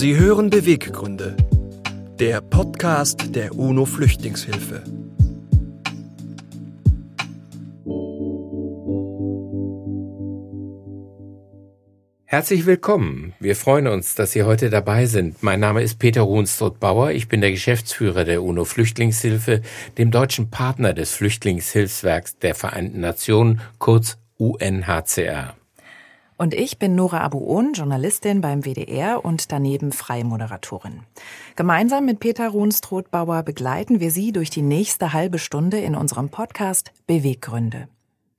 Sie hören Beweggründe, der Podcast der UNO Flüchtlingshilfe. Herzlich willkommen. Wir freuen uns, dass Sie heute dabei sind. Mein Name ist Peter Ruhnstruth-Bauer. Ich bin der Geschäftsführer der UNO Flüchtlingshilfe, dem deutschen Partner des Flüchtlingshilfswerks der Vereinten Nationen, kurz UNHCR. Und ich bin Nora Abuon, Journalistin beim WDR und daneben Freimoderatorin. Gemeinsam mit Peter Ruhnstrothbauer begleiten wir Sie durch die nächste halbe Stunde in unserem Podcast Beweggründe.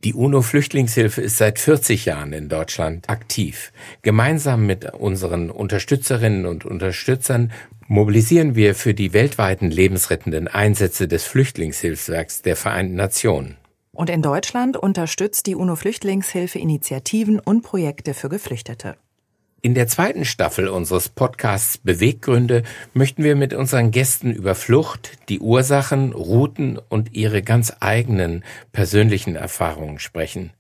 Die UNO-Flüchtlingshilfe ist seit 40 Jahren in Deutschland aktiv. Gemeinsam mit unseren Unterstützerinnen und Unterstützern mobilisieren wir für die weltweiten lebensrettenden Einsätze des Flüchtlingshilfswerks der Vereinten Nationen. Und in Deutschland unterstützt die UNO-Flüchtlingshilfe Initiativen und Projekte für Geflüchtete. In der zweiten Staffel unseres Podcasts Beweggründe möchten wir mit unseren Gästen über Flucht, die Ursachen, Routen und ihre ganz eigenen persönlichen Erfahrungen sprechen.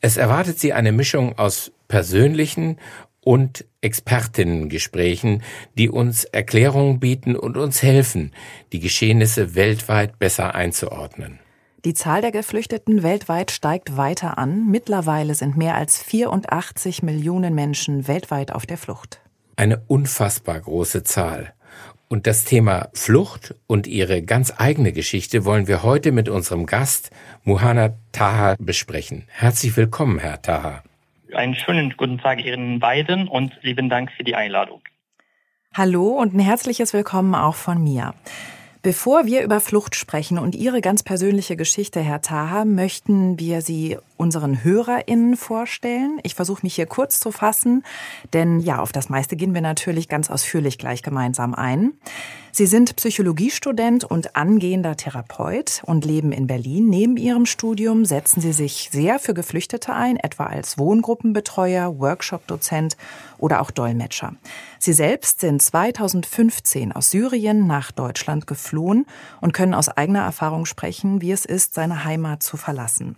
Es erwartet Sie eine Mischung aus persönlichen und Expertinnengesprächen, die uns Erklärungen bieten und uns helfen, die Geschehnisse weltweit besser einzuordnen. Die Zahl der Geflüchteten weltweit steigt weiter an. Mittlerweile sind mehr als 84 Millionen Menschen weltweit auf der Flucht. Eine unfassbar große Zahl. Und das Thema Flucht und ihre ganz eigene Geschichte wollen wir heute mit unserem Gast Muhana Taha besprechen. Herzlich willkommen, Herr Taha. Einen schönen guten Tag Ihnen beiden und lieben Dank für die Einladung. Hallo und ein herzliches Willkommen auch von mir. Bevor wir über Flucht sprechen und Ihre ganz persönliche Geschichte, Herr Taha, möchten wir Sie unseren HörerInnen vorstellen. Ich versuche mich hier kurz zu fassen, denn ja, auf das meiste gehen wir natürlich ganz ausführlich gleich gemeinsam ein. Sie sind Psychologiestudent und angehender Therapeut und leben in Berlin. Neben Ihrem Studium setzen Sie sich sehr für Geflüchtete ein, etwa als Wohngruppenbetreuer, Workshop-Dozent oder auch Dolmetscher. Sie selbst sind 2015 aus Syrien nach Deutschland geflohen und können aus eigener Erfahrung sprechen, wie es ist, seine Heimat zu verlassen.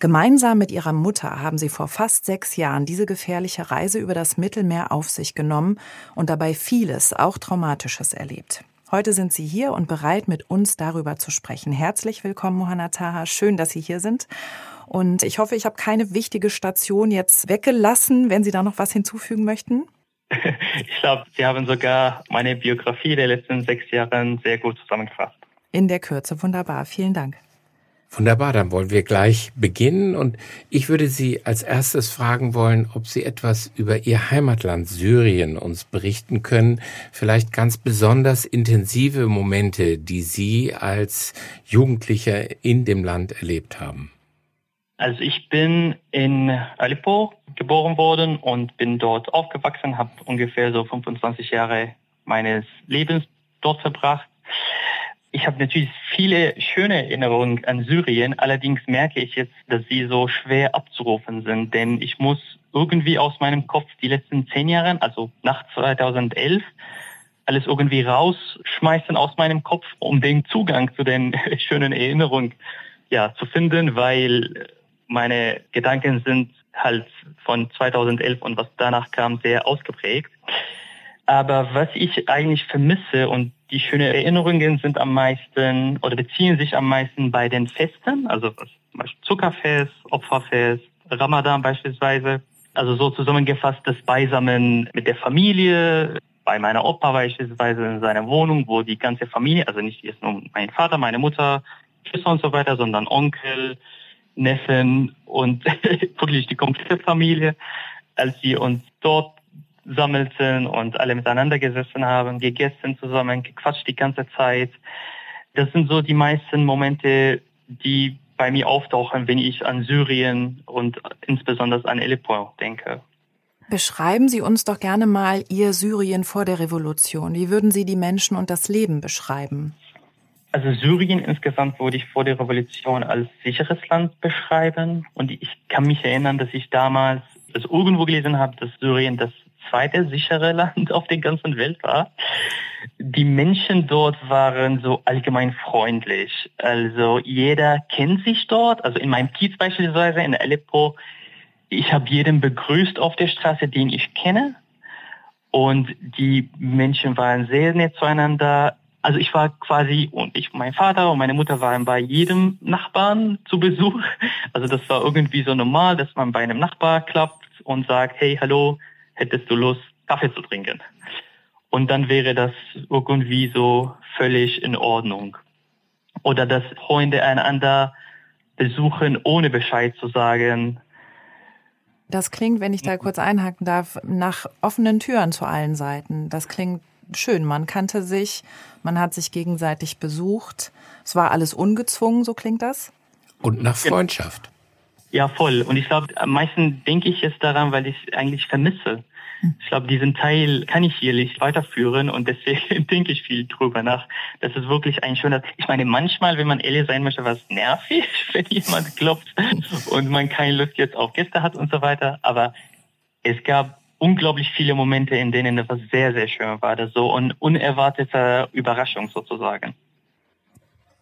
Gemeinsam mit ihrer Mutter haben sie vor fast sechs Jahren diese gefährliche Reise über das Mittelmeer auf sich genommen und dabei vieles, auch Traumatisches erlebt. Heute sind Sie hier und bereit, mit uns darüber zu sprechen. Herzlich willkommen, Mohanna Taha. Schön, dass Sie hier sind. Und ich hoffe, ich habe keine wichtige Station jetzt weggelassen, wenn Sie da noch was hinzufügen möchten. Ich glaube, Sie haben sogar meine Biografie der letzten sechs Jahre sehr gut zusammengefasst. In der Kürze. Wunderbar. Vielen Dank. Wunderbar, dann wollen wir gleich beginnen und ich würde Sie als erstes fragen wollen, ob Sie etwas über Ihr Heimatland Syrien uns berichten können, vielleicht ganz besonders intensive Momente, die Sie als Jugendlicher in dem Land erlebt haben. Also ich bin in Aleppo geboren worden und bin dort aufgewachsen, habe ungefähr so 25 Jahre meines Lebens dort verbracht. Ich habe natürlich viele schöne Erinnerungen an Syrien, allerdings merke ich jetzt, dass sie so schwer abzurufen sind, denn ich muss irgendwie aus meinem Kopf die letzten zehn Jahre, also nach 2011, alles irgendwie rausschmeißen aus meinem Kopf, um den Zugang zu den schönen Erinnerungen ja, zu finden, weil meine Gedanken sind halt von 2011 und was danach kam sehr ausgeprägt. Aber was ich eigentlich vermisse und die schönen Erinnerungen sind am meisten oder beziehen sich am meisten bei den Festen, also zum Beispiel Zuckerfest, Opferfest, Ramadan beispielsweise. Also so zusammengefasst das Beisammen mit der Familie, bei meiner Opa beispielsweise in seiner Wohnung, wo die ganze Familie, also nicht jetzt nur mein Vater, meine Mutter, Schwester und so weiter, sondern Onkel, Neffen und wirklich die komplette Familie, als wir uns dort sammelten und alle miteinander gesessen haben, gegessen zusammen, gequatscht die ganze Zeit. Das sind so die meisten Momente, die bei mir auftauchen, wenn ich an Syrien und insbesondere an Aleppo denke. Beschreiben Sie uns doch gerne mal Ihr Syrien vor der Revolution. Wie würden Sie die Menschen und das Leben beschreiben? Also Syrien insgesamt würde ich vor der Revolution als sicheres Land beschreiben. Und ich kann mich erinnern, dass ich damals also irgendwo gelesen habe, dass Syrien das zweite sichere Land auf der ganzen Welt war. Die Menschen dort waren so allgemein freundlich. Also jeder kennt sich dort. Also in meinem Kiez beispielsweise in Aleppo, ich habe jeden begrüßt auf der Straße, den ich kenne. Und die Menschen waren sehr nett zueinander. Also ich war quasi und ich, mein Vater und meine Mutter waren bei jedem Nachbarn zu Besuch. Also das war irgendwie so normal, dass man bei einem Nachbar klappt und sagt, hey, hallo, hättest du Lust, Kaffee zu trinken? Und dann wäre das irgendwie so völlig in Ordnung. Oder dass Freunde einander besuchen, ohne Bescheid zu sagen. Das klingt, wenn ich da kurz einhaken darf, nach offenen Türen zu allen Seiten. Das klingt schön. Man kannte sich, man hat sich gegenseitig besucht. Es war alles ungezwungen, so klingt das. Und nach Freundschaft. Ja, voll. Und ich glaube, am meisten denke ich jetzt daran, weil ich es eigentlich vermisse. Ich glaube, diesen Teil kann ich hier nicht weiterführen und deswegen denke ich viel drüber nach. Das ist wirklich ein schöner. Ich meine, manchmal, wenn man ehrlich sein möchte, war es nervig, wenn jemand klopft und man keine Lust jetzt auf Gäste hat und so weiter. Aber es gab unglaublich viele Momente, in denen etwas sehr, sehr schön war. Das so eine unerwartete Überraschung sozusagen.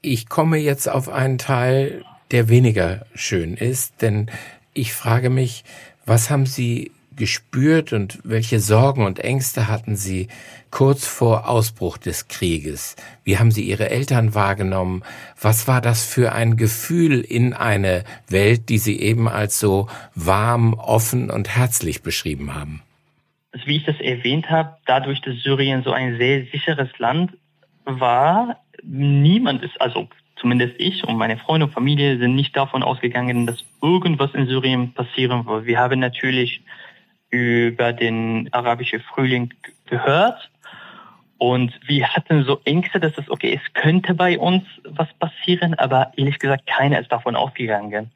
Ich komme jetzt auf einen Teil, der weniger schön ist, denn ich frage mich, was haben Sie gespürt und welche Sorgen und Ängste hatten Sie kurz vor Ausbruch des Krieges? Wie haben Sie Ihre Eltern wahrgenommen? Was war das für ein Gefühl in eine Welt, die Sie eben als so warm, offen und herzlich beschrieben haben? Wie ich das erwähnt habe, dadurch, dass Syrien so ein sehr sicheres Land war, niemand ist, also zumindest ich und meine Freunde und Familie sind nicht davon ausgegangen, dass irgendwas in Syrien passieren wird. Wir haben natürlich über den arabischen Frühling gehört. Und wir hatten so Ängste, dass es, okay, es könnte bei uns was passieren, aber ehrlich gesagt, keiner ist davon ausgegangen.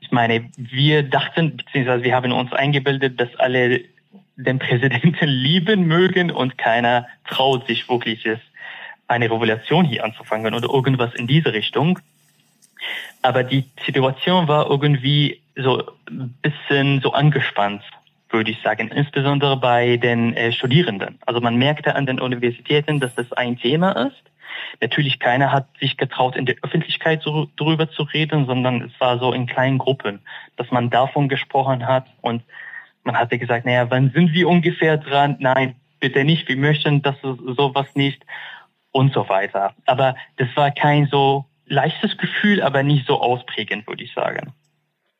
Ich meine, wir dachten, beziehungsweise wir haben uns eingebildet, dass alle den Präsidenten lieben mögen und keiner traut sich wirklich, eine Revolution hier anzufangen oder irgendwas in diese Richtung. Aber die Situation war irgendwie so ein bisschen so angespannt würde ich sagen, insbesondere bei den äh, Studierenden. Also man merkte an den Universitäten, dass das ein Thema ist. Natürlich keiner hat sich getraut, in der Öffentlichkeit so, darüber zu reden, sondern es war so in kleinen Gruppen, dass man davon gesprochen hat und man hatte gesagt, naja, wann sind wir ungefähr dran? Nein, bitte nicht, wir möchten das sowas nicht und so weiter. Aber das war kein so leichtes Gefühl, aber nicht so ausprägend, würde ich sagen.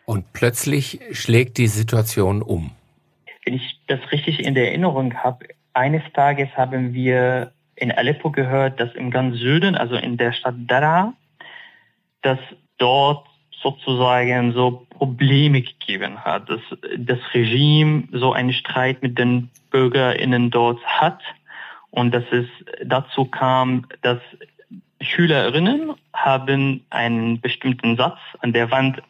Und plötzlich schlägt die Situation um wenn ich das richtig in der Erinnerung habe, eines Tages haben wir in Aleppo gehört, dass im ganz Süden, also in der Stadt Dara, dass dort sozusagen so Probleme gegeben hat, dass das Regime so einen Streit mit den BürgerInnen dort hat und dass es dazu kam, dass Schülerinnen haben einen bestimmten Satz an der Wand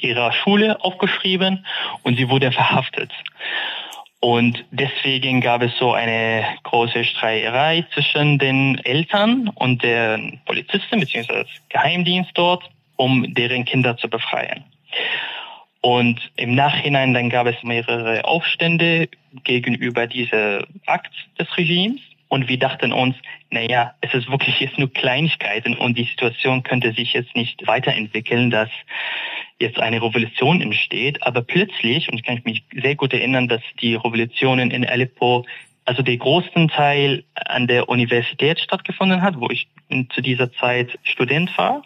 ihrer Schule aufgeschrieben und sie wurde verhaftet. Und deswegen gab es so eine große Streiterei zwischen den Eltern und den Polizisten bzw. Geheimdienst dort, um deren Kinder zu befreien. Und im Nachhinein dann gab es mehrere Aufstände gegenüber dieser Akt des Regimes. Und wir dachten uns, naja, es ist wirklich jetzt nur Kleinigkeiten und die Situation könnte sich jetzt nicht weiterentwickeln, dass jetzt eine Revolution entsteht. Aber plötzlich, und ich kann mich sehr gut erinnern, dass die Revolutionen in Aleppo, also der großen Teil an der Universität stattgefunden hat, wo ich zu dieser Zeit Student war.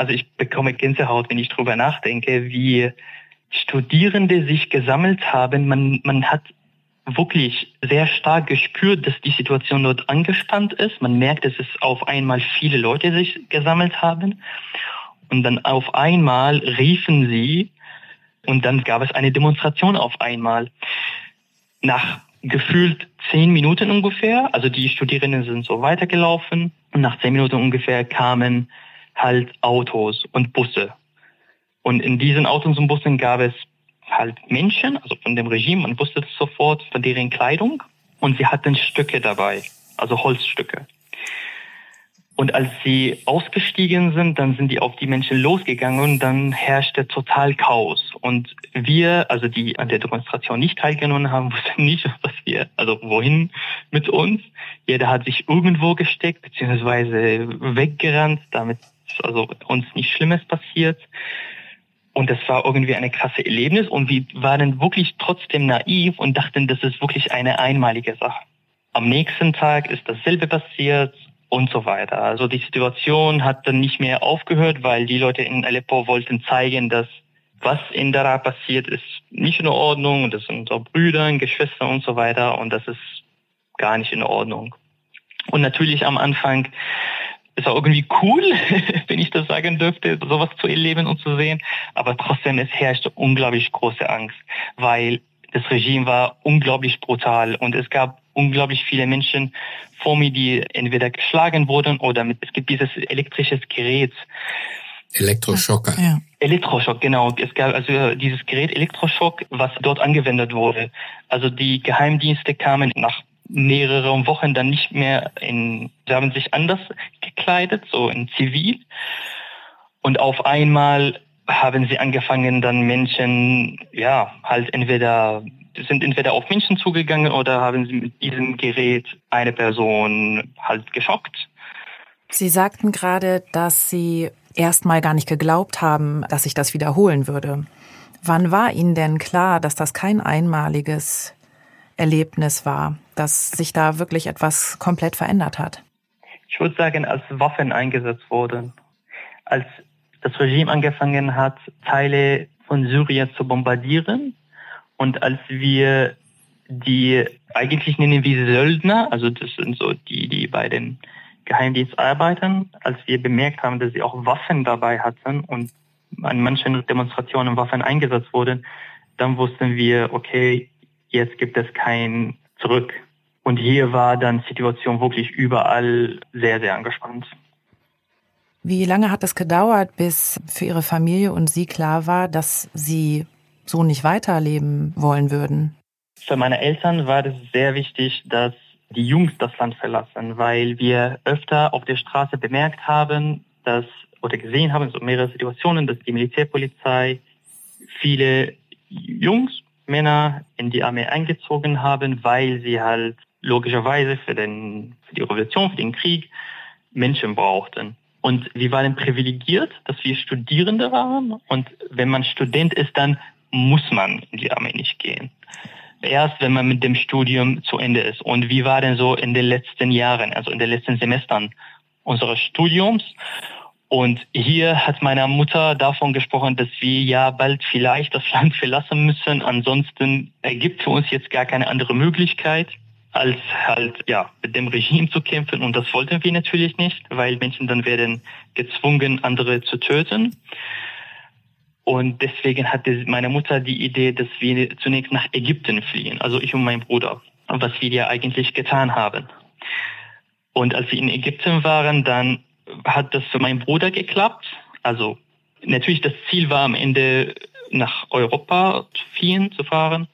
Also ich bekomme Gänsehaut, wenn ich drüber nachdenke, wie Studierende sich gesammelt haben. Man, man hat wirklich sehr stark gespürt, dass die Situation dort angespannt ist. Man merkt, dass es auf einmal viele Leute sich gesammelt haben. Und dann auf einmal riefen sie und dann gab es eine Demonstration auf einmal. Nach gefühlt zehn Minuten ungefähr, also die Studierenden sind so weitergelaufen und nach zehn Minuten ungefähr kamen halt Autos und Busse. Und in diesen Autos und Bussen gab es halt Menschen, also von dem Regime, man wusste sofort von deren Kleidung und sie hatten Stücke dabei, also Holzstücke. Und als sie ausgestiegen sind, dann sind die auf die Menschen losgegangen und dann herrschte total Chaos. Und wir, also die an der Demonstration nicht teilgenommen haben, wussten nicht, was wir, also wohin mit uns. Jeder hat sich irgendwo gesteckt, beziehungsweise weggerannt, damit also uns nichts Schlimmes passiert. Und das war irgendwie eine krasse Erlebnis und wir waren wirklich trotzdem naiv und dachten, das ist wirklich eine einmalige Sache. Am nächsten Tag ist dasselbe passiert und so weiter. Also die Situation hat dann nicht mehr aufgehört, weil die Leute in Aleppo wollten zeigen, dass was in Daraa passiert ist nicht in Ordnung das sind unsere Brüder, Geschwister und so weiter und das ist gar nicht in Ordnung. Und natürlich am Anfang ist auch irgendwie cool, wenn ich das sagen dürfte, sowas zu erleben und zu sehen. Aber trotzdem, es herrschte unglaublich große Angst, weil das Regime war unglaublich brutal und es gab unglaublich viele Menschen vor mir, die entweder geschlagen wurden oder mit, es gibt dieses elektrisches Gerät. Elektroschocker. Ja. Elektroschock, genau. Es gab also dieses Gerät Elektroschock, was dort angewendet wurde. Also die Geheimdienste kamen nach mehrere Wochen dann nicht mehr in, sie haben sich anders gekleidet, so in Zivil. Und auf einmal haben sie angefangen, dann Menschen, ja, halt entweder, sind entweder auf Menschen zugegangen oder haben sie mit diesem Gerät eine Person halt geschockt. Sie sagten gerade, dass Sie erstmal gar nicht geglaubt haben, dass sich das wiederholen würde. Wann war Ihnen denn klar, dass das kein einmaliges Erlebnis war, dass sich da wirklich etwas komplett verändert hat? Ich würde sagen, als Waffen eingesetzt wurden, als das Regime angefangen hat, Teile von Syrien zu bombardieren und als wir die eigentlich nennen wir Söldner, also das sind so die, die bei den Geheimdienst arbeiten, als wir bemerkt haben, dass sie auch Waffen dabei hatten und an manchen Demonstrationen Waffen eingesetzt wurden, dann wussten wir, okay, jetzt gibt es kein Zurück. Und hier war dann die Situation wirklich überall sehr, sehr angespannt. Wie lange hat es gedauert, bis für Ihre Familie und Sie klar war, dass Sie so nicht weiterleben wollen würden? Für meine Eltern war es sehr wichtig, dass die Jungs das Land verlassen, weil wir öfter auf der Straße bemerkt haben, dass oder gesehen haben, so mehrere Situationen, dass die Militärpolizei viele Jungs Männer in die Armee eingezogen haben, weil sie halt logischerweise für, den, für die Revolution, für den Krieg Menschen brauchten. Und wir waren privilegiert, dass wir Studierende waren. Und wenn man Student ist, dann muss man in die Armee nicht gehen. Erst wenn man mit dem Studium zu Ende ist. Und wie war denn so in den letzten Jahren, also in den letzten Semestern unseres Studiums? Und hier hat meine Mutter davon gesprochen, dass wir ja bald vielleicht das Land verlassen müssen. Ansonsten ergibt für uns jetzt gar keine andere Möglichkeit, als halt ja mit dem Regime zu kämpfen. Und das wollten wir natürlich nicht, weil Menschen dann werden gezwungen, andere zu töten. Und deswegen hatte meine Mutter die Idee, dass wir zunächst nach Ägypten fliehen, also ich und mein Bruder, was wir ja eigentlich getan haben. Und als wir in Ägypten waren, dann hat das für meinen Bruder geklappt. Also natürlich das Ziel war am Ende nach Europa zu fliehen, zu fahren.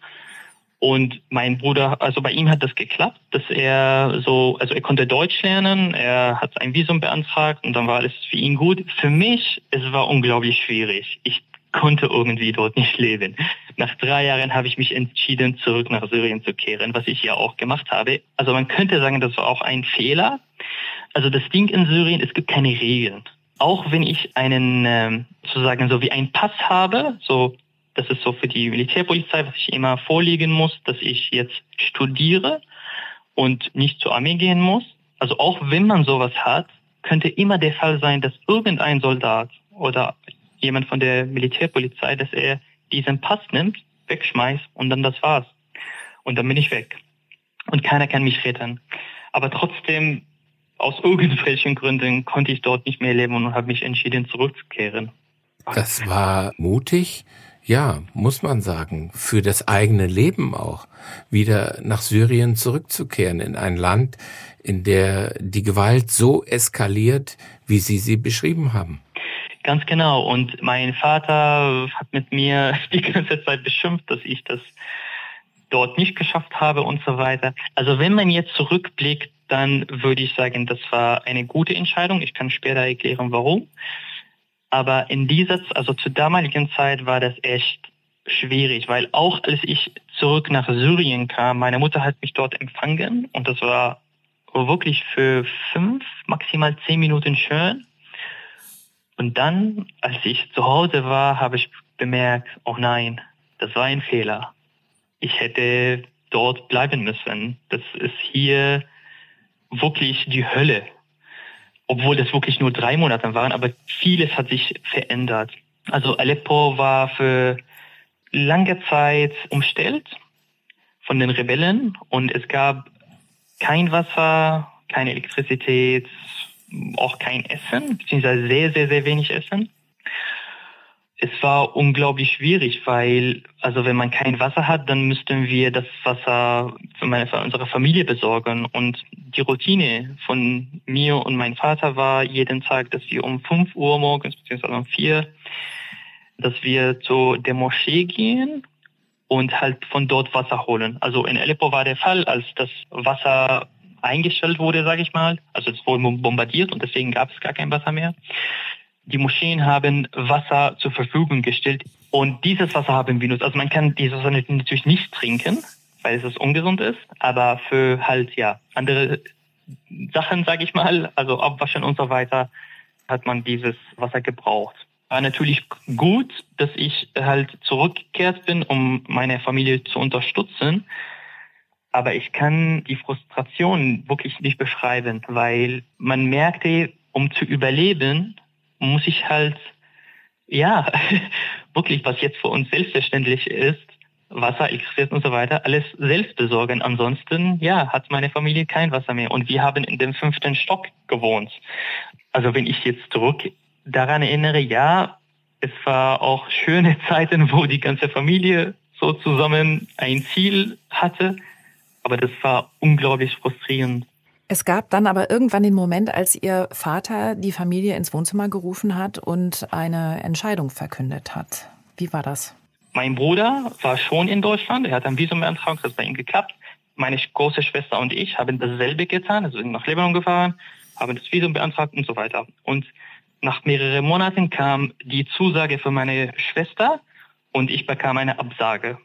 Und mein Bruder, also bei ihm hat das geklappt, dass er so, also er konnte Deutsch lernen, er hat ein Visum beantragt und dann war alles für ihn gut. Für mich, es war unglaublich schwierig. Ich konnte irgendwie dort nicht leben. Nach drei Jahren habe ich mich entschieden, zurück nach Syrien zu kehren, was ich ja auch gemacht habe. Also man könnte sagen, das war auch ein Fehler, also das Ding in Syrien, es gibt keine Regeln. Auch wenn ich einen, ähm, sozusagen so wie einen Pass habe, so das ist so für die Militärpolizei, was ich immer vorlegen muss, dass ich jetzt studiere und nicht zur Armee gehen muss. Also auch wenn man sowas hat, könnte immer der Fall sein, dass irgendein Soldat oder jemand von der Militärpolizei, dass er diesen Pass nimmt, wegschmeißt und dann das war's. Und dann bin ich weg. Und keiner kann mich retten. Aber trotzdem aus irgendwelchen Gründen konnte ich dort nicht mehr leben und habe mich entschieden, zurückzukehren. Das war mutig, ja, muss man sagen, für das eigene Leben auch, wieder nach Syrien zurückzukehren, in ein Land, in der die Gewalt so eskaliert, wie Sie sie beschrieben haben. Ganz genau. Und mein Vater hat mit mir die ganze Zeit beschimpft, dass ich das dort nicht geschafft habe und so weiter. Also wenn man jetzt zurückblickt, dann würde ich sagen, das war eine gute Entscheidung. Ich kann später erklären, warum. Aber in dieser, also zur damaligen Zeit war das echt schwierig, weil auch als ich zurück nach Syrien kam, meine Mutter hat mich dort empfangen und das war wirklich für fünf, maximal zehn Minuten schön. Und dann, als ich zu Hause war, habe ich bemerkt, oh nein, das war ein Fehler. Ich hätte dort bleiben müssen. Das ist hier wirklich die Hölle. Obwohl das wirklich nur drei Monate waren, aber vieles hat sich verändert. Also Aleppo war für lange Zeit umstellt von den Rebellen und es gab kein Wasser, keine Elektrizität, auch kein Essen, beziehungsweise sehr, sehr, sehr wenig Essen es war unglaublich schwierig, weil, also wenn man kein Wasser hat, dann müssten wir das Wasser für, meine, für unsere Familie besorgen. Und die Routine von mir und meinem Vater war jeden Tag, dass wir um 5 Uhr morgens, beziehungsweise um 4, dass wir zu der Moschee gehen und halt von dort Wasser holen. Also in Aleppo war der Fall, als das Wasser eingestellt wurde, sage ich mal. Also es wurde bombardiert und deswegen gab es gar kein Wasser mehr die Moscheen haben Wasser zur Verfügung gestellt und dieses Wasser haben wir nutzt. Also man kann dieses Wasser natürlich nicht trinken, weil es ungesund ist, aber für halt ja andere Sachen, sage ich mal, also Abwaschen und so weiter, hat man dieses Wasser gebraucht. War natürlich gut, dass ich halt zurückgekehrt bin, um meine Familie zu unterstützen. Aber ich kann die Frustration wirklich nicht beschreiben, weil man merkte, um zu überleben, muss ich halt, ja, wirklich, was jetzt für uns selbstverständlich ist, Wasser, Elektrizität und so weiter, alles selbst besorgen. Ansonsten, ja, hat meine Familie kein Wasser mehr. Und wir haben in dem fünften Stock gewohnt. Also wenn ich jetzt zurück daran erinnere, ja, es war auch schöne Zeiten, wo die ganze Familie so zusammen ein Ziel hatte. Aber das war unglaublich frustrierend. Es gab dann aber irgendwann den Moment, als Ihr Vater die Familie ins Wohnzimmer gerufen hat und eine Entscheidung verkündet hat. Wie war das? Mein Bruder war schon in Deutschland. Er hat ein Visum beantragt, das bei ihm geklappt. Meine große Schwester und ich haben dasselbe getan, also sind nach Libanon gefahren, haben das Visum beantragt und so weiter. Und nach mehreren Monaten kam die Zusage für meine Schwester und ich bekam eine Absage.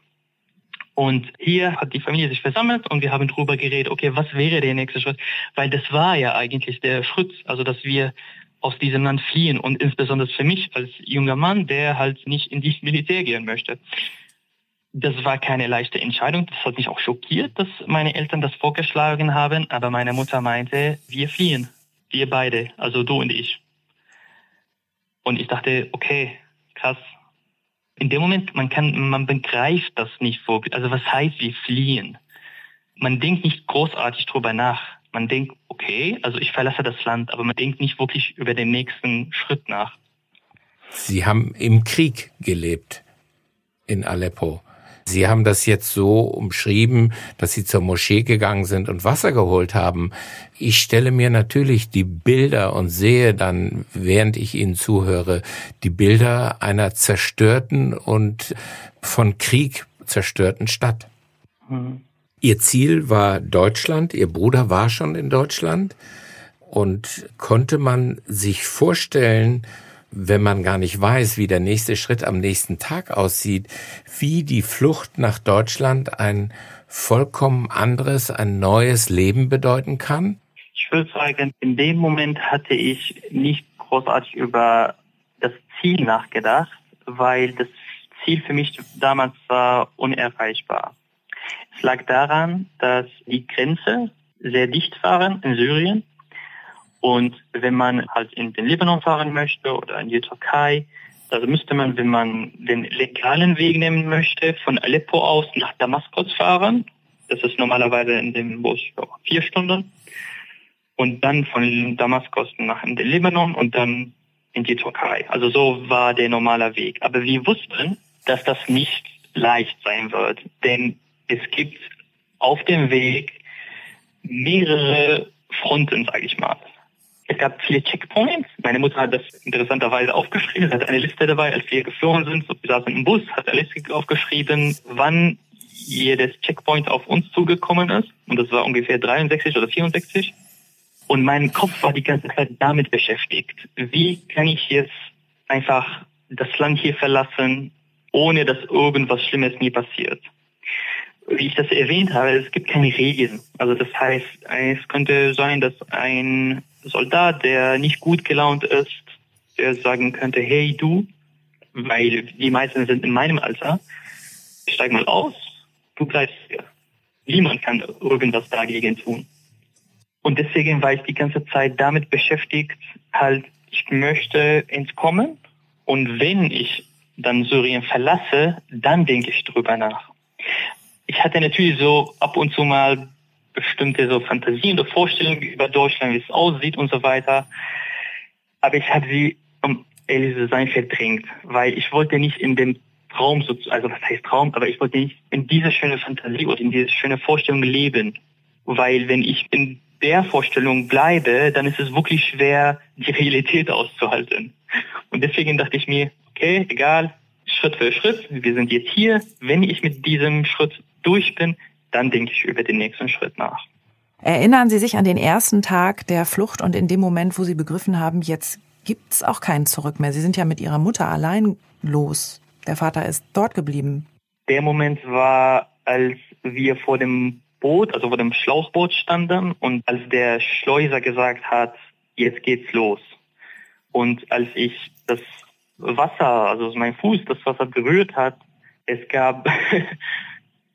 Und hier hat die Familie sich versammelt und wir haben darüber geredet, okay, was wäre der nächste Schritt? Weil das war ja eigentlich der Schritt, also dass wir aus diesem Land fliehen und insbesondere für mich als junger Mann, der halt nicht in die Militär gehen möchte. Das war keine leichte Entscheidung. Das hat mich auch schockiert, dass meine Eltern das vorgeschlagen haben. Aber meine Mutter meinte, wir fliehen. Wir beide. Also du und ich. Und ich dachte, okay, krass in dem Moment, man kann, man begreift das nicht wirklich. Also was heißt wir fliehen? Man denkt nicht großartig drüber nach. Man denkt, okay, also ich verlasse das Land, aber man denkt nicht wirklich über den nächsten Schritt nach. Sie haben im Krieg gelebt in Aleppo. Sie haben das jetzt so umschrieben, dass Sie zur Moschee gegangen sind und Wasser geholt haben. Ich stelle mir natürlich die Bilder und sehe dann, während ich Ihnen zuhöre, die Bilder einer zerstörten und von Krieg zerstörten Stadt. Mhm. Ihr Ziel war Deutschland, Ihr Bruder war schon in Deutschland. Und konnte man sich vorstellen, wenn man gar nicht weiß, wie der nächste Schritt am nächsten Tag aussieht, wie die Flucht nach Deutschland ein vollkommen anderes, ein neues Leben bedeuten kann? Ich würde sagen, in dem Moment hatte ich nicht großartig über das Ziel nachgedacht, weil das Ziel für mich damals war unerreichbar. Es lag daran, dass die Grenze sehr dicht waren in Syrien und wenn man halt in den Libanon fahren möchte oder in die Türkei, also müsste man, wenn man den legalen Weg nehmen möchte, von Aleppo aus nach Damaskus fahren. Das ist normalerweise in dem Bus vier Stunden. Und dann von Damaskus nach in den Libanon und dann in die Türkei. Also so war der normale Weg. Aber wir wussten, dass das nicht leicht sein wird. Denn es gibt auf dem Weg mehrere Fronten, sage ich mal. Es gab viele Checkpoints. Meine Mutter hat das interessanterweise aufgeschrieben, hat eine Liste dabei, als wir geflogen sind. So, wir saßen im Bus, hat Liste aufgeschrieben, wann jedes Checkpoint auf uns zugekommen ist. Und das war ungefähr 63 oder 64. Und mein Kopf war die ganze Zeit damit beschäftigt. Wie kann ich jetzt einfach das Land hier verlassen, ohne dass irgendwas Schlimmes mir passiert? Wie ich das erwähnt habe, es gibt keine Regeln. Also das heißt, es könnte sein, dass ein Soldat, der nicht gut gelaunt ist, der sagen könnte, hey du, weil die meisten sind in meinem Alter. Ich steig mal aus, du bleibst hier. Niemand kann irgendwas dagegen tun. Und deswegen war ich die ganze Zeit damit beschäftigt, halt, ich möchte entkommen. Und wenn ich dann Syrien verlasse, dann denke ich drüber nach. Ich hatte natürlich so ab und zu mal bestimmte so Fantasien oder Vorstellungen über Deutschland, wie es aussieht und so weiter. Aber ich habe sie, um zu sein, verdrängt, weil ich wollte nicht in dem Traum, also was heißt Traum, aber ich wollte nicht in diese schöne Fantasie oder in diese schöne Vorstellung leben. Weil wenn ich in der Vorstellung bleibe, dann ist es wirklich schwer, die Realität auszuhalten. Und deswegen dachte ich mir, okay, egal, Schritt für Schritt, wir sind jetzt hier. Wenn ich mit diesem Schritt durch bin, dann denke ich über den nächsten Schritt nach. Erinnern Sie sich an den ersten Tag der Flucht und in dem Moment, wo Sie begriffen haben, jetzt gibt es auch kein Zurück mehr. Sie sind ja mit Ihrer Mutter allein los. Der Vater ist dort geblieben. Der Moment war, als wir vor dem Boot, also vor dem Schlauchboot standen und als der Schleuser gesagt hat, jetzt geht's los. Und als ich das Wasser, also mein Fuß das Wasser berührt hat, es gab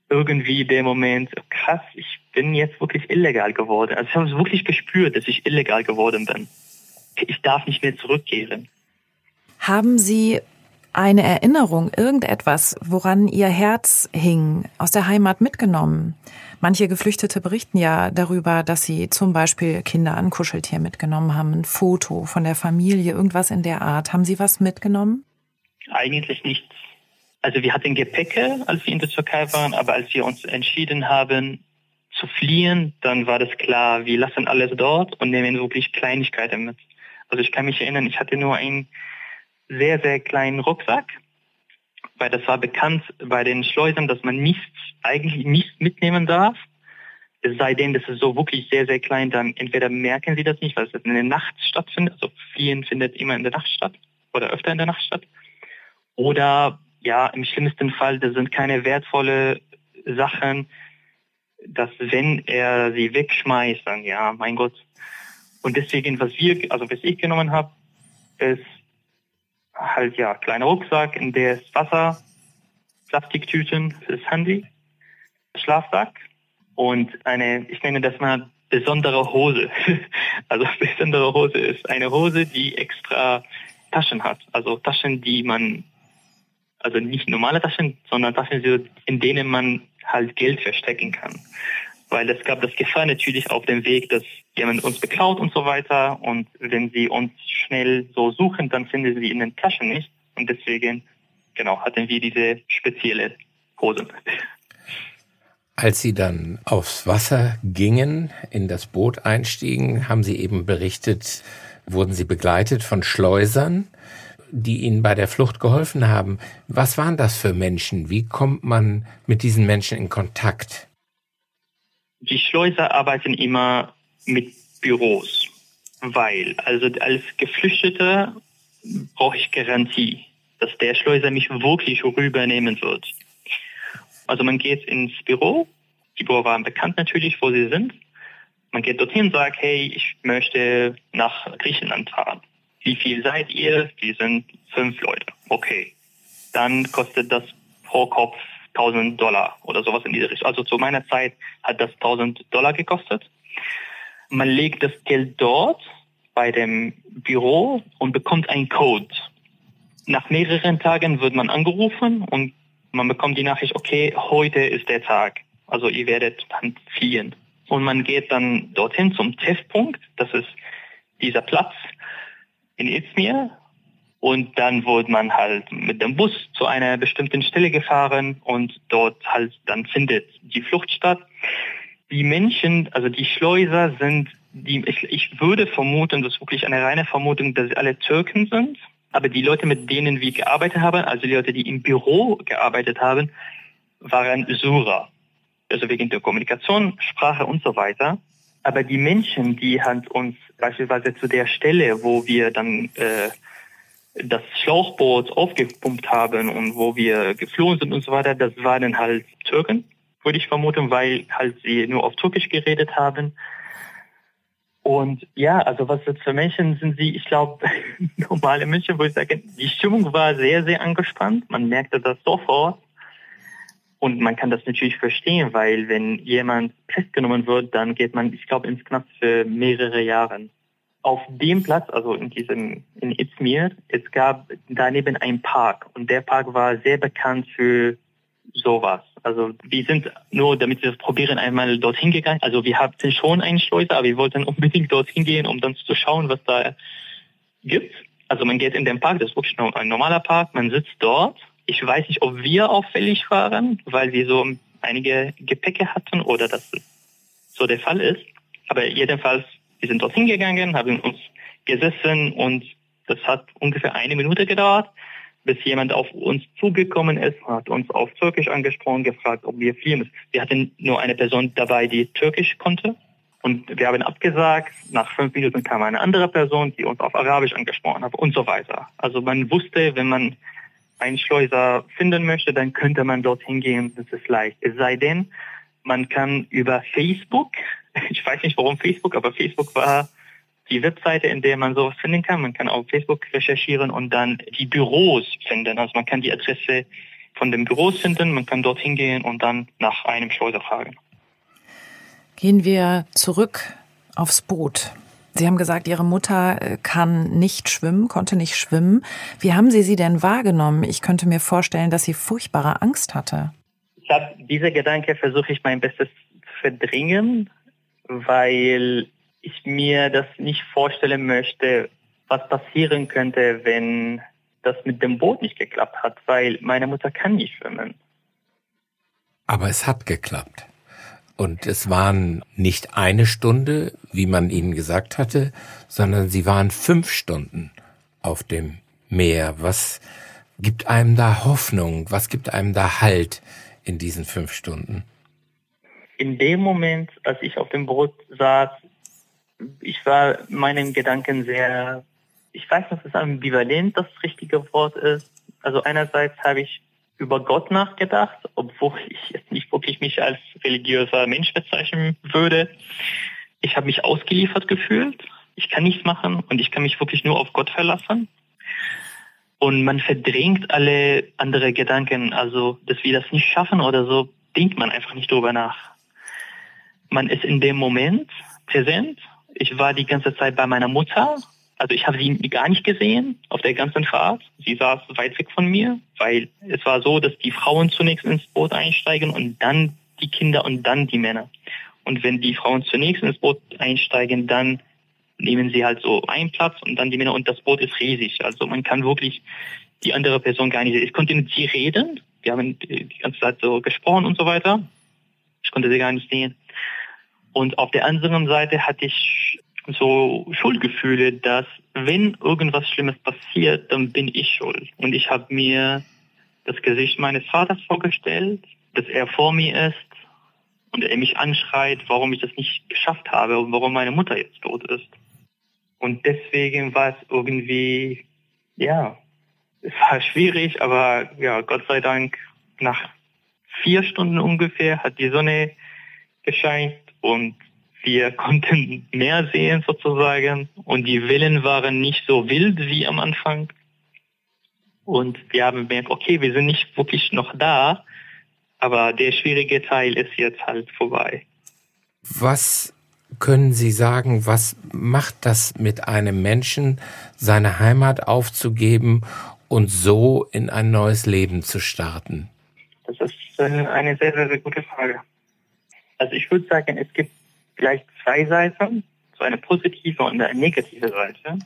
irgendwie der Moment, krass, ich bin jetzt wirklich illegal geworden. Also ich habe es wirklich gespürt, dass ich illegal geworden bin. Ich darf nicht mehr zurückkehren. Haben Sie eine Erinnerung, irgendetwas, woran Ihr Herz hing, aus der Heimat mitgenommen? Manche Geflüchtete berichten ja darüber, dass sie zum Beispiel Kinder an Kuscheltier mitgenommen haben, ein Foto von der Familie, irgendwas in der Art. Haben Sie was mitgenommen? Eigentlich nichts. Also wir hatten Gepäcke, als wir in der Türkei waren, aber als wir uns entschieden haben zu fliehen, dann war das klar, wir lassen alles dort und nehmen wirklich Kleinigkeiten mit. Also ich kann mich erinnern, ich hatte nur einen sehr, sehr kleinen Rucksack, weil das war bekannt bei den Schleusern, dass man nichts, eigentlich nichts mitnehmen darf. Es sei denn, das ist so wirklich sehr, sehr klein, dann entweder merken sie das nicht, weil es in der Nacht stattfindet, also Fliehen findet immer in der Nacht statt oder öfter in der Nacht statt. Oder ja, im schlimmsten Fall, das sind keine wertvolle Sachen, dass wenn er sie wegschmeißt, dann ja, mein Gott. Und deswegen, was wir, also was ich genommen habe, ist halt ja kleiner Rucksack, in der ist Wasser, Plastiktüten fürs Handy, Schlafsack und eine, ich nenne das mal besondere Hose. also besondere Hose ist eine Hose, die extra Taschen hat. Also Taschen, die man also nicht normale Taschen, sondern Taschen, in denen man halt Geld verstecken kann. Weil es gab das Gefahr natürlich auf dem Weg, dass jemand uns beklaut und so weiter. Und wenn sie uns schnell so suchen, dann finden sie in den Taschen nicht. Und deswegen, genau, hatten wir diese spezielle Hose. Als Sie dann aufs Wasser gingen, in das Boot einstiegen, haben Sie eben berichtet, wurden Sie begleitet von Schleusern die Ihnen bei der Flucht geholfen haben. Was waren das für Menschen? Wie kommt man mit diesen Menschen in Kontakt? Die Schleuser arbeiten immer mit Büros, weil also als Geflüchteter brauche ich Garantie, dass der Schleuser mich wirklich rübernehmen wird. Also man geht ins Büro, die Büro waren bekannt natürlich, wo sie sind. Man geht dorthin und sagt, hey, ich möchte nach Griechenland fahren. Wie viel seid ihr? Wir sind fünf Leute. Okay. Dann kostet das pro Kopf 1000 Dollar oder sowas in diese Richtung. Also zu meiner Zeit hat das 1000 Dollar gekostet. Man legt das Geld dort bei dem Büro und bekommt einen Code. Nach mehreren Tagen wird man angerufen und man bekommt die Nachricht, okay, heute ist der Tag. Also ihr werdet dann fliehen. Und man geht dann dorthin zum Treffpunkt. Das ist dieser Platz, in Izmir und dann wurde man halt mit dem Bus zu einer bestimmten Stelle gefahren und dort halt dann findet die Flucht statt. Die Menschen, also die Schleuser sind, die, ich, ich würde vermuten, das ist wirklich eine reine Vermutung, dass sie alle Türken sind. Aber die Leute, mit denen wir gearbeitet haben, also die Leute, die im Büro gearbeitet haben, waren Sura. Also wegen der Kommunikation, Sprache und so weiter. Aber die Menschen, die halt uns beispielsweise zu der Stelle, wo wir dann äh, das Schlauchboot aufgepumpt haben und wo wir geflohen sind und so weiter, das waren halt Türken, würde ich vermuten, weil halt sie nur auf Türkisch geredet haben. Und ja, also was jetzt für Menschen sind sie, ich glaube, normale Menschen, wo ich sage, die Stimmung war sehr, sehr angespannt. Man merkte das sofort. Und man kann das natürlich verstehen, weil wenn jemand festgenommen wird, dann geht man, ich glaube, ins Knast für mehrere Jahre. Auf dem Platz, also in diesem, in Izmir, es gab daneben einen Park und der Park war sehr bekannt für sowas. Also wir sind nur, damit wir das probieren, einmal dorthin gegangen. Also wir hatten schon einen Schleuser, aber wir wollten unbedingt dorthin gehen, um dann zu schauen, was da gibt. Also man geht in den Park, das ist wirklich ein normaler Park, man sitzt dort ich weiß nicht, ob wir auffällig waren, weil wir so einige Gepäcke hatten oder das so der Fall ist. Aber jedenfalls, wir sind dorthin gegangen, haben uns gesessen und das hat ungefähr eine Minute gedauert, bis jemand auf uns zugekommen ist, hat uns auf Türkisch angesprochen, gefragt, ob wir fliehen. Wir hatten nur eine Person dabei, die Türkisch konnte. Und wir haben abgesagt. Nach fünf Minuten kam eine andere Person, die uns auf Arabisch angesprochen hat und so weiter. Also man wusste, wenn man einen Schleuser finden möchte, dann könnte man dorthin gehen. Das ist leicht. Es sei denn, man kann über Facebook, ich weiß nicht warum Facebook, aber Facebook war die Webseite, in der man sowas finden kann. Man kann auf Facebook recherchieren und dann die Büros finden. Also man kann die Adresse von den Büros finden, man kann dorthin gehen und dann nach einem Schleuser fragen. Gehen wir zurück aufs Boot. Sie haben gesagt, Ihre Mutter äh, kann nicht schwimmen, konnte nicht schwimmen. Wie haben Sie sie denn wahrgenommen? Ich könnte mir vorstellen, dass sie furchtbare Angst hatte. Ich habe diese Gedanke versuche ich mein Bestes zu verdrängen, weil ich mir das nicht vorstellen möchte, was passieren könnte, wenn das mit dem Boot nicht geklappt hat, weil meine Mutter kann nicht schwimmen. Aber es hat geklappt. Und es waren nicht eine Stunde, wie man ihnen gesagt hatte, sondern sie waren fünf Stunden auf dem Meer. Was gibt einem da Hoffnung? Was gibt einem da Halt in diesen fünf Stunden? In dem Moment, als ich auf dem Boot saß, ich war meinen Gedanken sehr, ich weiß nicht, ob es ambivalent das richtige Wort ist. Also einerseits habe ich über Gott nachgedacht, obwohl ich jetzt nicht wirklich mich als religiöser Mensch bezeichnen würde. Ich habe mich ausgeliefert gefühlt. Ich kann nichts machen und ich kann mich wirklich nur auf Gott verlassen. Und man verdrängt alle andere Gedanken, also dass wir das nicht schaffen oder so, denkt man einfach nicht drüber nach. Man ist in dem Moment präsent. Ich war die ganze Zeit bei meiner Mutter also ich habe sie gar nicht gesehen auf der ganzen Fahrt. Sie saß weit weg von mir, weil es war so, dass die Frauen zunächst ins Boot einsteigen und dann die Kinder und dann die Männer. Und wenn die Frauen zunächst ins Boot einsteigen, dann nehmen sie halt so einen Platz und dann die Männer und das Boot ist riesig. Also man kann wirklich die andere Person gar nicht sehen. Ich konnte mit sie reden. Wir haben die ganze Zeit so gesprochen und so weiter. Ich konnte sie gar nicht sehen. Und auf der anderen Seite hatte ich so Schuldgefühle, dass wenn irgendwas Schlimmes passiert, dann bin ich schuld. Und ich habe mir das Gesicht meines Vaters vorgestellt, dass er vor mir ist und er mich anschreit, warum ich das nicht geschafft habe und warum meine Mutter jetzt tot ist. Und deswegen war es irgendwie, ja, es war schwierig, aber ja, Gott sei Dank, nach vier Stunden ungefähr hat die Sonne gescheint und wir konnten mehr sehen sozusagen und die Wellen waren nicht so wild wie am Anfang. Und wir haben gemerkt, okay, wir sind nicht wirklich noch da, aber der schwierige Teil ist jetzt halt vorbei. Was können Sie sagen, was macht das mit einem Menschen, seine Heimat aufzugeben und so in ein neues Leben zu starten? Das ist äh, eine sehr, sehr, sehr gute Frage. Also ich würde sagen, es gibt gleich zwei Seiten, so eine positive und eine negative Seite.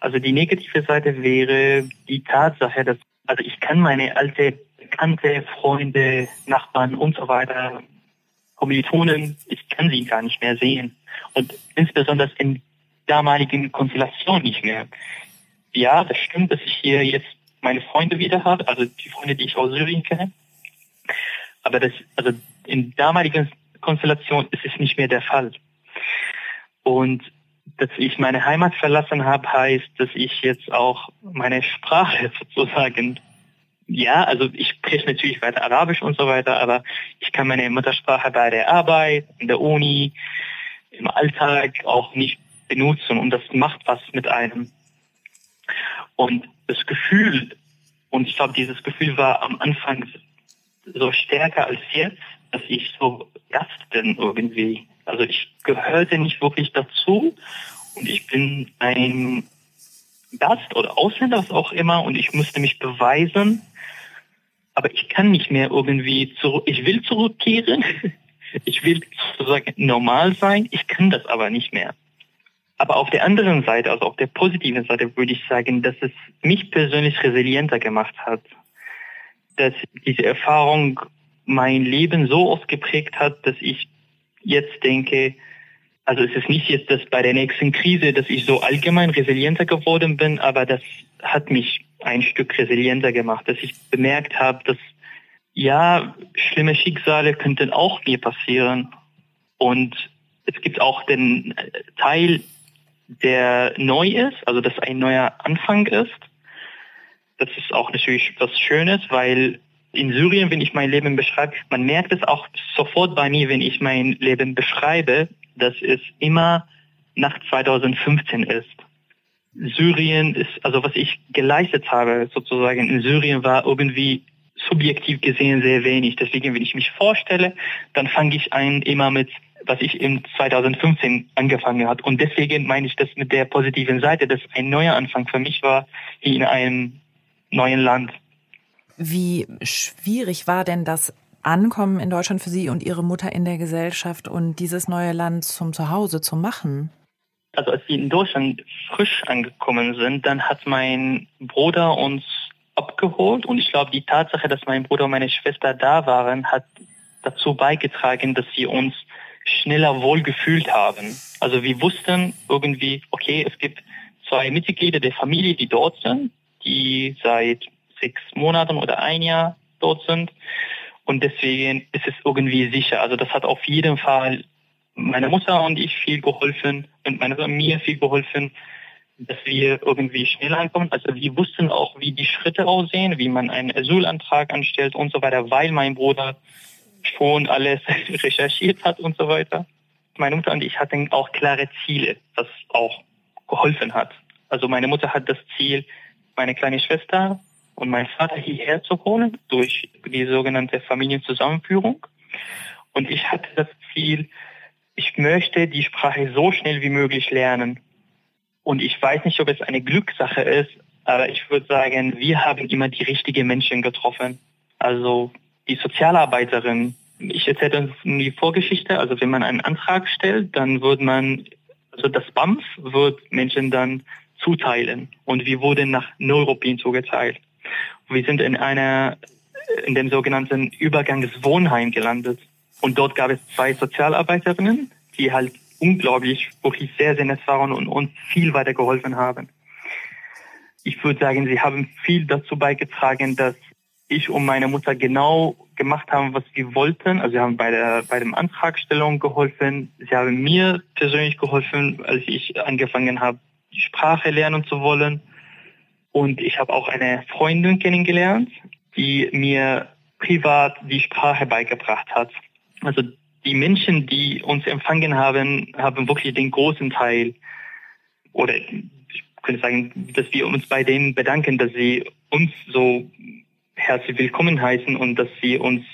Also die negative Seite wäre die Tatsache, dass also ich kann meine alte Bekannte, Freunde, Nachbarn und so weiter, Kommilitonen, ich kann sie gar nicht mehr sehen. Und insbesondere in damaligen Konstellationen nicht mehr. Ja, das stimmt, dass ich hier jetzt meine Freunde wieder habe, also die Freunde, die ich aus Syrien kenne. Aber das, also in damaligen Konstellation ist es nicht mehr der Fall. Und dass ich meine Heimat verlassen habe, heißt, dass ich jetzt auch meine Sprache sozusagen, ja, also ich spreche natürlich weiter Arabisch und so weiter, aber ich kann meine Muttersprache bei der Arbeit, in der Uni, im Alltag auch nicht benutzen und das macht was mit einem. Und das Gefühl, und ich glaube, dieses Gefühl war am Anfang so stärker als jetzt, dass ich so Gast bin irgendwie. Also ich gehörte nicht wirklich dazu und ich bin ein Gast oder Ausländer, was auch immer, und ich musste mich beweisen. Aber ich kann nicht mehr irgendwie zurück, ich will zurückkehren. Ich will sozusagen normal sein. Ich kann das aber nicht mehr. Aber auf der anderen Seite, also auf der positiven Seite, würde ich sagen, dass es mich persönlich resilienter gemacht hat. Dass diese Erfahrung mein Leben so ausgeprägt hat, dass ich jetzt denke, also es ist nicht jetzt, dass bei der nächsten Krise, dass ich so allgemein resilienter geworden bin, aber das hat mich ein Stück resilienter gemacht, dass ich bemerkt habe, dass ja, schlimme Schicksale könnten auch mir passieren. Und es gibt auch den Teil, der neu ist, also dass ein neuer Anfang ist. Das ist auch natürlich was Schönes, weil in Syrien, wenn ich mein Leben beschreibe, man merkt es auch sofort bei mir, wenn ich mein Leben beschreibe, dass es immer nach 2015 ist. Syrien ist, also was ich geleistet habe sozusagen in Syrien war irgendwie subjektiv gesehen sehr wenig. Deswegen, wenn ich mich vorstelle, dann fange ich ein immer mit, was ich in 2015 angefangen hat. Und deswegen meine ich das mit der positiven Seite, dass ein neuer Anfang für mich war, in einem neuen Land. Wie schwierig war denn das Ankommen in Deutschland für Sie und Ihre Mutter in der Gesellschaft und dieses neue Land zum Zuhause zu machen? Also als wir in Deutschland frisch angekommen sind, dann hat mein Bruder uns abgeholt und ich glaube, die Tatsache, dass mein Bruder und meine Schwester da waren, hat dazu beigetragen, dass wir uns schneller wohlgefühlt haben. Also wir wussten irgendwie, okay, es gibt zwei Mitglieder der Familie, die dort sind, die seit sechs Monaten oder ein Jahr dort sind. Und deswegen ist es irgendwie sicher. Also das hat auf jeden Fall meine Mutter und ich viel geholfen und meine mir viel geholfen, dass wir irgendwie schneller ankommen. Also wir wussten auch, wie die Schritte aussehen, wie man einen Asylantrag anstellt und so weiter, weil mein Bruder schon alles recherchiert hat und so weiter. Meine Mutter und ich hatten auch klare Ziele, was auch geholfen hat. Also meine Mutter hat das Ziel, meine kleine Schwester und meinen Vater hierher zu holen durch die sogenannte Familienzusammenführung. Und ich hatte das Ziel, ich möchte die Sprache so schnell wie möglich lernen. Und ich weiß nicht, ob es eine Glückssache ist, aber ich würde sagen, wir haben immer die richtigen Menschen getroffen. Also die Sozialarbeiterin. Ich erzähle uns die Vorgeschichte. Also wenn man einen Antrag stellt, dann wird man, also das BAMF wird Menschen dann zuteilen. Und wir wurden nach Neuruppin zugeteilt. Wir sind in einer, in dem sogenannten Übergangswohnheim gelandet. Und dort gab es zwei Sozialarbeiterinnen, die halt unglaublich, wirklich sehr, sehr nett waren und uns viel weiter geholfen haben. Ich würde sagen, sie haben viel dazu beigetragen, dass ich und meine Mutter genau gemacht haben, was wir wollten. Also sie haben bei der bei dem Antragstellung geholfen. Sie haben mir persönlich geholfen, als ich angefangen habe, die Sprache lernen zu wollen. Und ich habe auch eine Freundin kennengelernt, die mir privat die Sprache beigebracht hat. Also die Menschen, die uns empfangen haben, haben wirklich den großen Teil oder ich könnte sagen, dass wir uns bei denen bedanken, dass sie uns so herzlich willkommen heißen und dass sie uns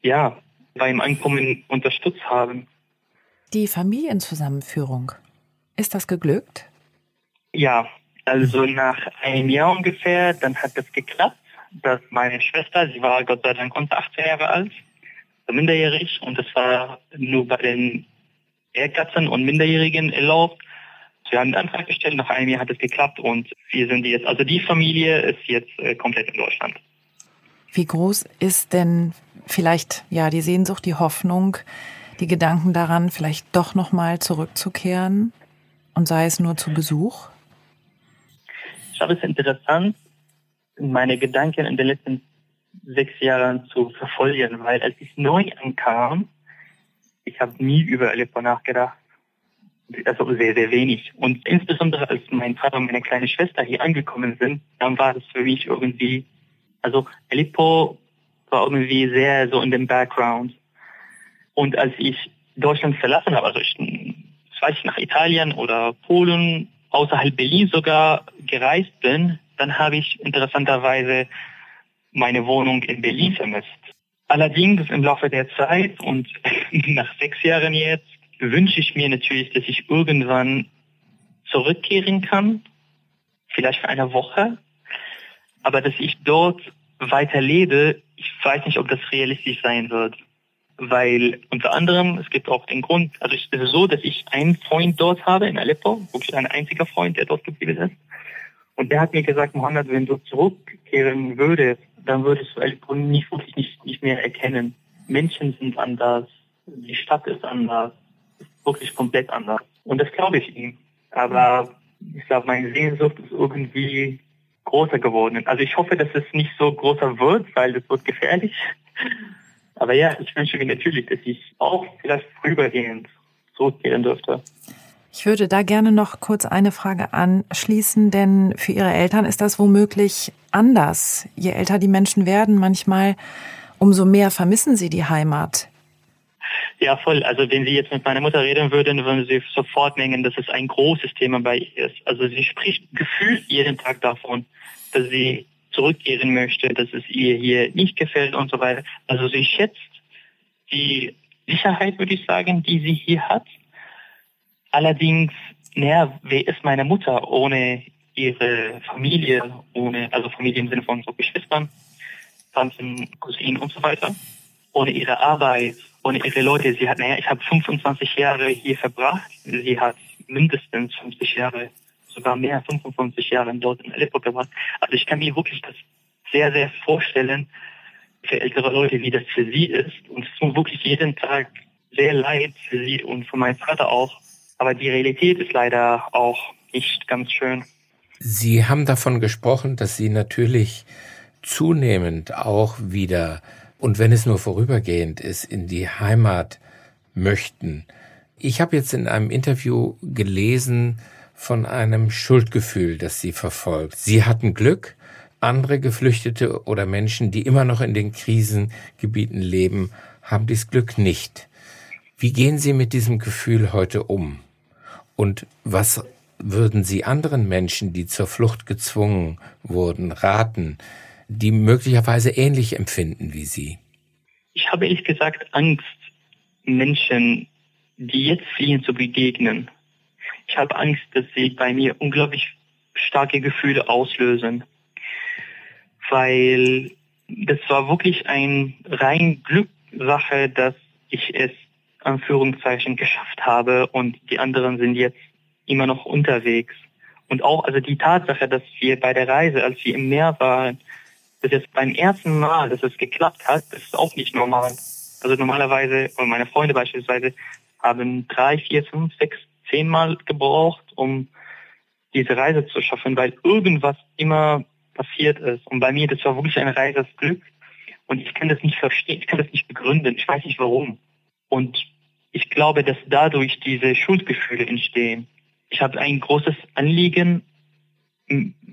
ja beim Ankommen unterstützt haben. Die Familienzusammenführung, ist das geglückt? Ja, also nach einem Jahr ungefähr, dann hat das geklappt, dass meine Schwester, sie war Gott sei Dank unter 18 Jahre alt, minderjährig und das war nur bei den Ehrkatzen und Minderjährigen erlaubt. Wir haben einen Antrag gestellt, nach einem Jahr hat es geklappt und wir sind jetzt, also die Familie ist jetzt äh, komplett in Deutschland. Wie groß ist denn vielleicht ja die Sehnsucht, die Hoffnung, die Gedanken daran, vielleicht doch nochmal zurückzukehren und sei es nur zu Besuch? Glaube, es interessant, meine Gedanken in den letzten sechs Jahren zu verfolgen, weil als ich neu ankam, ich habe nie über Aleppo nachgedacht. Also sehr, sehr wenig. Und insbesondere als mein Vater und meine kleine Schwester hier angekommen sind, dann war das für mich irgendwie, also Aleppo war irgendwie sehr so in dem Background. Und als ich Deutschland verlassen habe, also ich, weiß ich, nach Italien oder Polen, außerhalb Berlin sogar gereist bin, dann habe ich interessanterweise meine Wohnung in Berlin vermisst. Allerdings im Laufe der Zeit und nach sechs Jahren jetzt wünsche ich mir natürlich, dass ich irgendwann zurückkehren kann, vielleicht für eine Woche, aber dass ich dort weiter lebe, ich weiß nicht, ob das realistisch sein wird. Weil unter anderem, es gibt auch den Grund, also es ist so, dass ich einen Freund dort habe in Aleppo, wirklich ein einziger Freund, der dort geblieben ist. Und der hat mir gesagt, Mohammed, wenn du zurückkehren würdest, dann würdest du Aleppo nicht, wirklich nicht, nicht mehr erkennen. Menschen sind anders, die Stadt ist anders, ist wirklich komplett anders. Und das glaube ich ihm. Aber ich glaube, meine Sehnsucht ist irgendwie größer geworden. Also ich hoffe, dass es nicht so größer wird, weil das wird gefährlich. Aber ja, ich wünsche mir natürlich, dass ich auch vielleicht vorübergehend zurückkehren dürfte. Ich würde da gerne noch kurz eine Frage anschließen, denn für Ihre Eltern ist das womöglich anders. Je älter die Menschen werden, manchmal umso mehr vermissen sie die Heimat. Ja, voll. Also wenn Sie jetzt mit meiner Mutter reden würden, würden Sie sofort merken, dass es ein großes Thema bei ihr ist. Also sie spricht gefühlt jeden Tag davon, dass sie zurückkehren möchte, dass es ihr hier nicht gefällt und so weiter. Also sie schätzt die Sicherheit, würde ich sagen, die sie hier hat. Allerdings, naja, wer ist meine Mutter ohne ihre Familie, ohne, also Familie im Sinne von so Geschwistern, Tanten, Cousinen und so weiter, ohne ihre Arbeit, ohne ihre Leute. Sie hat, naja, ich habe 25 Jahre hier verbracht. Sie hat mindestens 50 Jahre sogar mehr, 55 Jahre dort in Aleppo gemacht. Also ich kann mir wirklich das sehr, sehr vorstellen, für ältere Leute, wie das für sie ist. Und es tut wirklich jeden Tag sehr leid für sie und für meinen Vater auch. Aber die Realität ist leider auch nicht ganz schön. Sie haben davon gesprochen, dass Sie natürlich zunehmend auch wieder, und wenn es nur vorübergehend ist, in die Heimat möchten. Ich habe jetzt in einem Interview gelesen, von einem Schuldgefühl, das sie verfolgt. Sie hatten Glück, andere Geflüchtete oder Menschen, die immer noch in den Krisengebieten leben, haben dies Glück nicht. Wie gehen Sie mit diesem Gefühl heute um? Und was würden Sie anderen Menschen, die zur Flucht gezwungen wurden, raten, die möglicherweise ähnlich empfinden wie Sie? Ich habe ehrlich gesagt Angst, Menschen, die jetzt fliehen, zu begegnen. Ich habe Angst, dass sie bei mir unglaublich starke Gefühle auslösen, weil das war wirklich ein rein Glückssache, dass ich es Anführungszeichen geschafft habe und die anderen sind jetzt immer noch unterwegs. Und auch also die Tatsache, dass wir bei der Reise, als wir im Meer waren, dass es beim ersten Mal, dass es geklappt hat, das ist auch nicht normal. Also normalerweise, und meine Freunde beispielsweise, haben drei, vier, fünf, sechs zehnmal gebraucht, um diese Reise zu schaffen, weil irgendwas immer passiert ist. Und bei mir, das war wirklich ein reises Glück. Und ich kann das nicht verstehen, ich kann das nicht begründen, ich weiß nicht warum. Und ich glaube, dass dadurch diese Schuldgefühle entstehen. Ich habe ein großes Anliegen,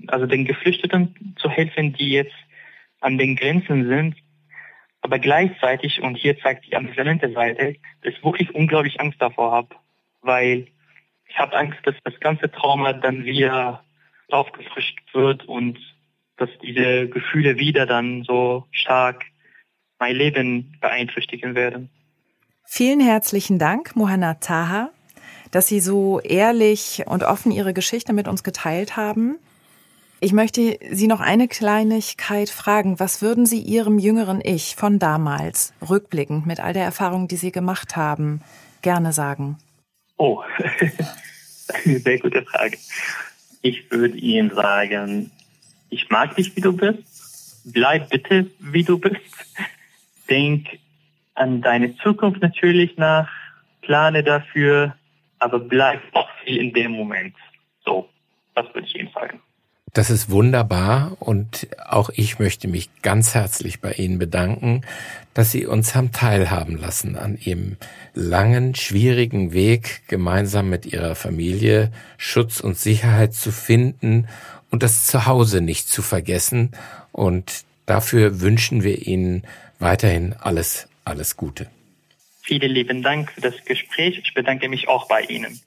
also den Geflüchteten zu helfen, die jetzt an den Grenzen sind. Aber gleichzeitig, und hier zeigt die ambivalente Seite, dass ich wirklich unglaublich Angst davor habe. Weil ich habe Angst, dass das ganze Trauma dann wieder aufgefrischt wird und dass diese Gefühle wieder dann so stark mein Leben beeinträchtigen werden. Vielen herzlichen Dank, Mohana Taha, dass Sie so ehrlich und offen Ihre Geschichte mit uns geteilt haben. Ich möchte Sie noch eine Kleinigkeit fragen. Was würden Sie Ihrem jüngeren Ich von damals, rückblickend mit all der Erfahrung, die Sie gemacht haben, gerne sagen? Oh, sehr gute Frage. Ich würde Ihnen sagen, ich mag dich, wie du bist. Bleib bitte, wie du bist. Denk an deine Zukunft natürlich nach, plane dafür, aber bleib auch viel in dem Moment. So, das würde ich Ihnen sagen. Das ist wunderbar und auch ich möchte mich ganz herzlich bei Ihnen bedanken, dass Sie uns haben teilhaben lassen an Ihrem langen, schwierigen Weg, gemeinsam mit Ihrer Familie Schutz und Sicherheit zu finden und das Zuhause nicht zu vergessen. Und dafür wünschen wir Ihnen weiterhin alles, alles Gute. Vielen lieben Dank für das Gespräch. Ich bedanke mich auch bei Ihnen.